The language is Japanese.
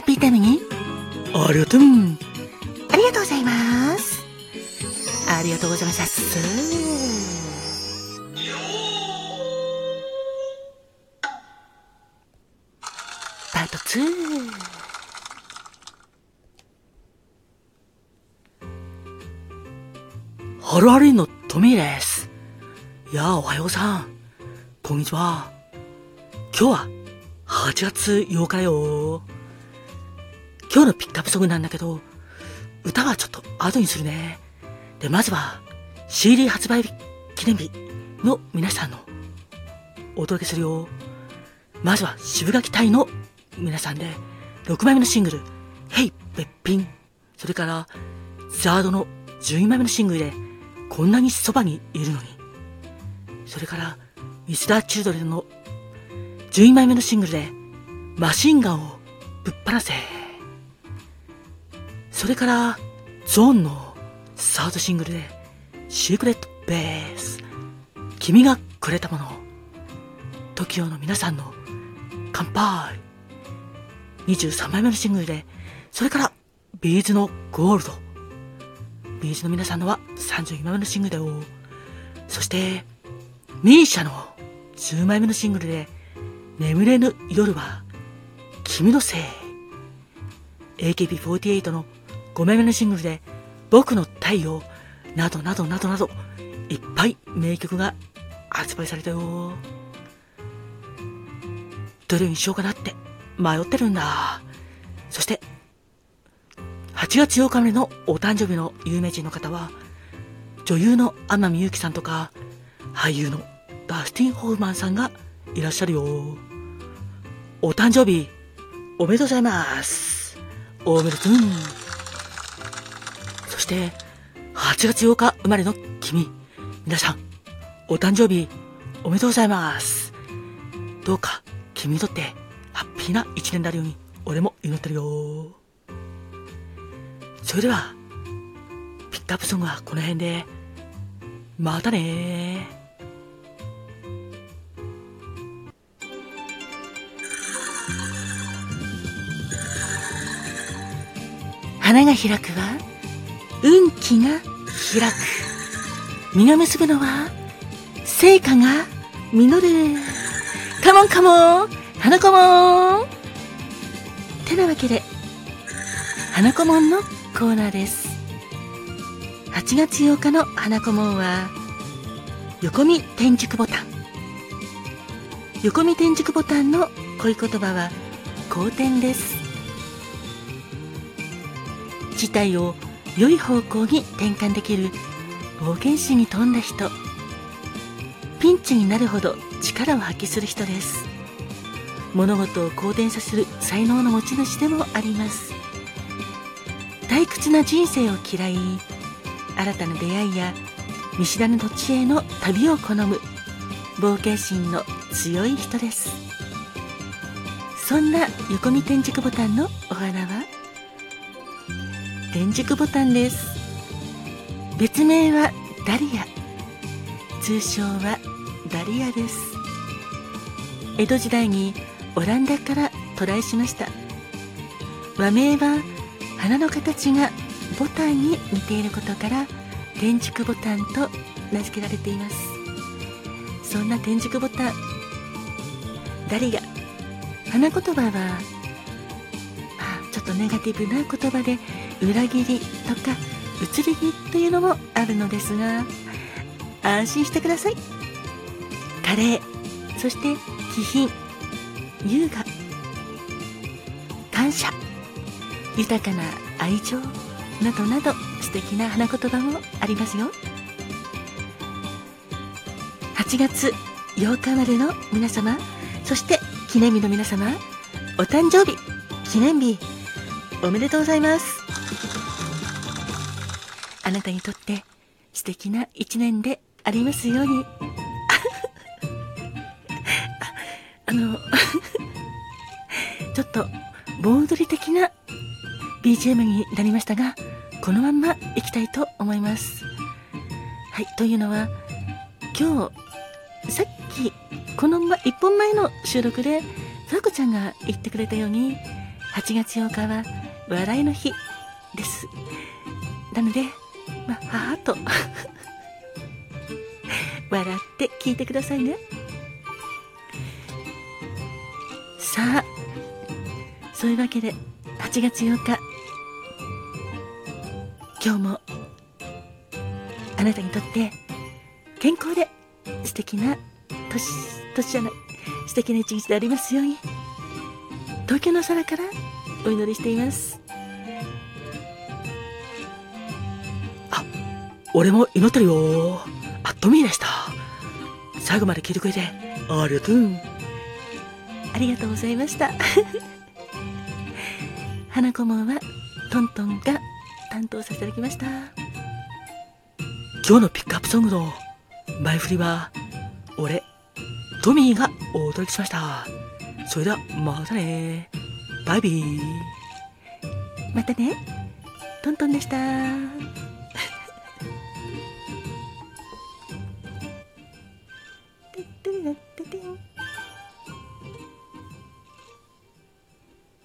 ハッピータイムにありがとう。ありがとうございます。ありがとうございます。パート2。ハルハリンのトミーです。いやあ、おはようさん。こんにちは。今日は8月8日だよ。今日のピックアップソングなんだけど、歌はちょっと後にするね。で、まずは CD 発売記念日の皆さんのお届けするよ。まずは渋垣隊の皆さんで6枚目のシングル、ヘイべっぴん。それから、ザードの12枚目のシングルで、こんなにそばにいるのに。それから、ミスター・チルドレンの12枚目のシングルで、マシンガンをぶっ放せ。それから、ゾーンのサードシングルで、シークレット・ベース。君がくれたもの。TOKIO の皆さんの乾杯。23枚目のシングルで、それから、ビーズのゴールド。ビーズの皆さんのは32枚目のシングルだよ。そして、ミーシャの10枚目のシングルで、眠れぬ夜は、君のせい。AKB48 の5枚目のシングルで、僕の太陽、などなどなどなど、いっぱい名曲が発売されたよ。どれにしようかなって迷ってるんだ。そして、8月8日までのお誕生日の有名人の方は、女優の天海祐希さんとか、俳優のダスティン・ホフマンさんがいらっしゃるよ。お誕生日、おめでとうございます。おめでとう。そして、8月8日生まれの君、皆さん、お誕生日、おめでとうございます。どうか、君にとって、ハッピーな一年であるように、俺も祈ってるよ。それでは、ピックアップソングはこの辺で、またね花が開くは、運気が開く。実が結ぶのは、成果が実る。カモンカモン花子もんてなわけで、花子もんのコーナーです。8月8日の花子もんは、横見天竺ボタン。横見天竺ボタンの恋言葉は、好天です。事態を良い方向に転換できる冒険心に富んだ人。ピンチになるほど力を発揮する人です。物事を好転させる才能の持ち主でもあります。退屈な人生を嫌い新たな出会いや見知らぬ土地への旅を好む冒険心の強い人です。そんな横見天竺ボタンのお花は？天竺ボタンです。別名はダリア。通称はダリアです。江戸時代にオランダから渡来しました。和名は花の形がボタンに似ていることから天竺ボタンと名付けられています。そんな天竺ボタンダリア。花言葉は、まあ、ちょっとネガティブな言葉で裏切りとか移り気というのもあるのですが安心してください。カレーそして気品優雅感謝豊かな愛情などなど素敵な花言葉もありますよ。8月8日までの皆様そして記念日の皆様お誕生日記念日おめでとうございます。あなたにとって素敵な一年でありますように。あの ちょっと盆踊り的な BGM になりましたがこのまんまいきたいと思います。はいというのは今日さっきこの、ま、1本前の収録でさこちゃんが言ってくれたように8月8日は笑いの日です。なのでまあはーっと。笑って聞いてくださいね。さあそういうわけで8月8日。今日もあなたにとって健康で素敵な年年じゃない素敵な一日でありますように。東京の空からお祈りしています。俺も祈ってるよ。あ、トミーでした。最後まで聞いてくれて、ありがとう。ありがとうございました 花子門はトントンが担当させていただきました今日のピックアップソングの前振りは、俺、トミーがお届けしました。それでは、またね。バイビー。またねトントンでした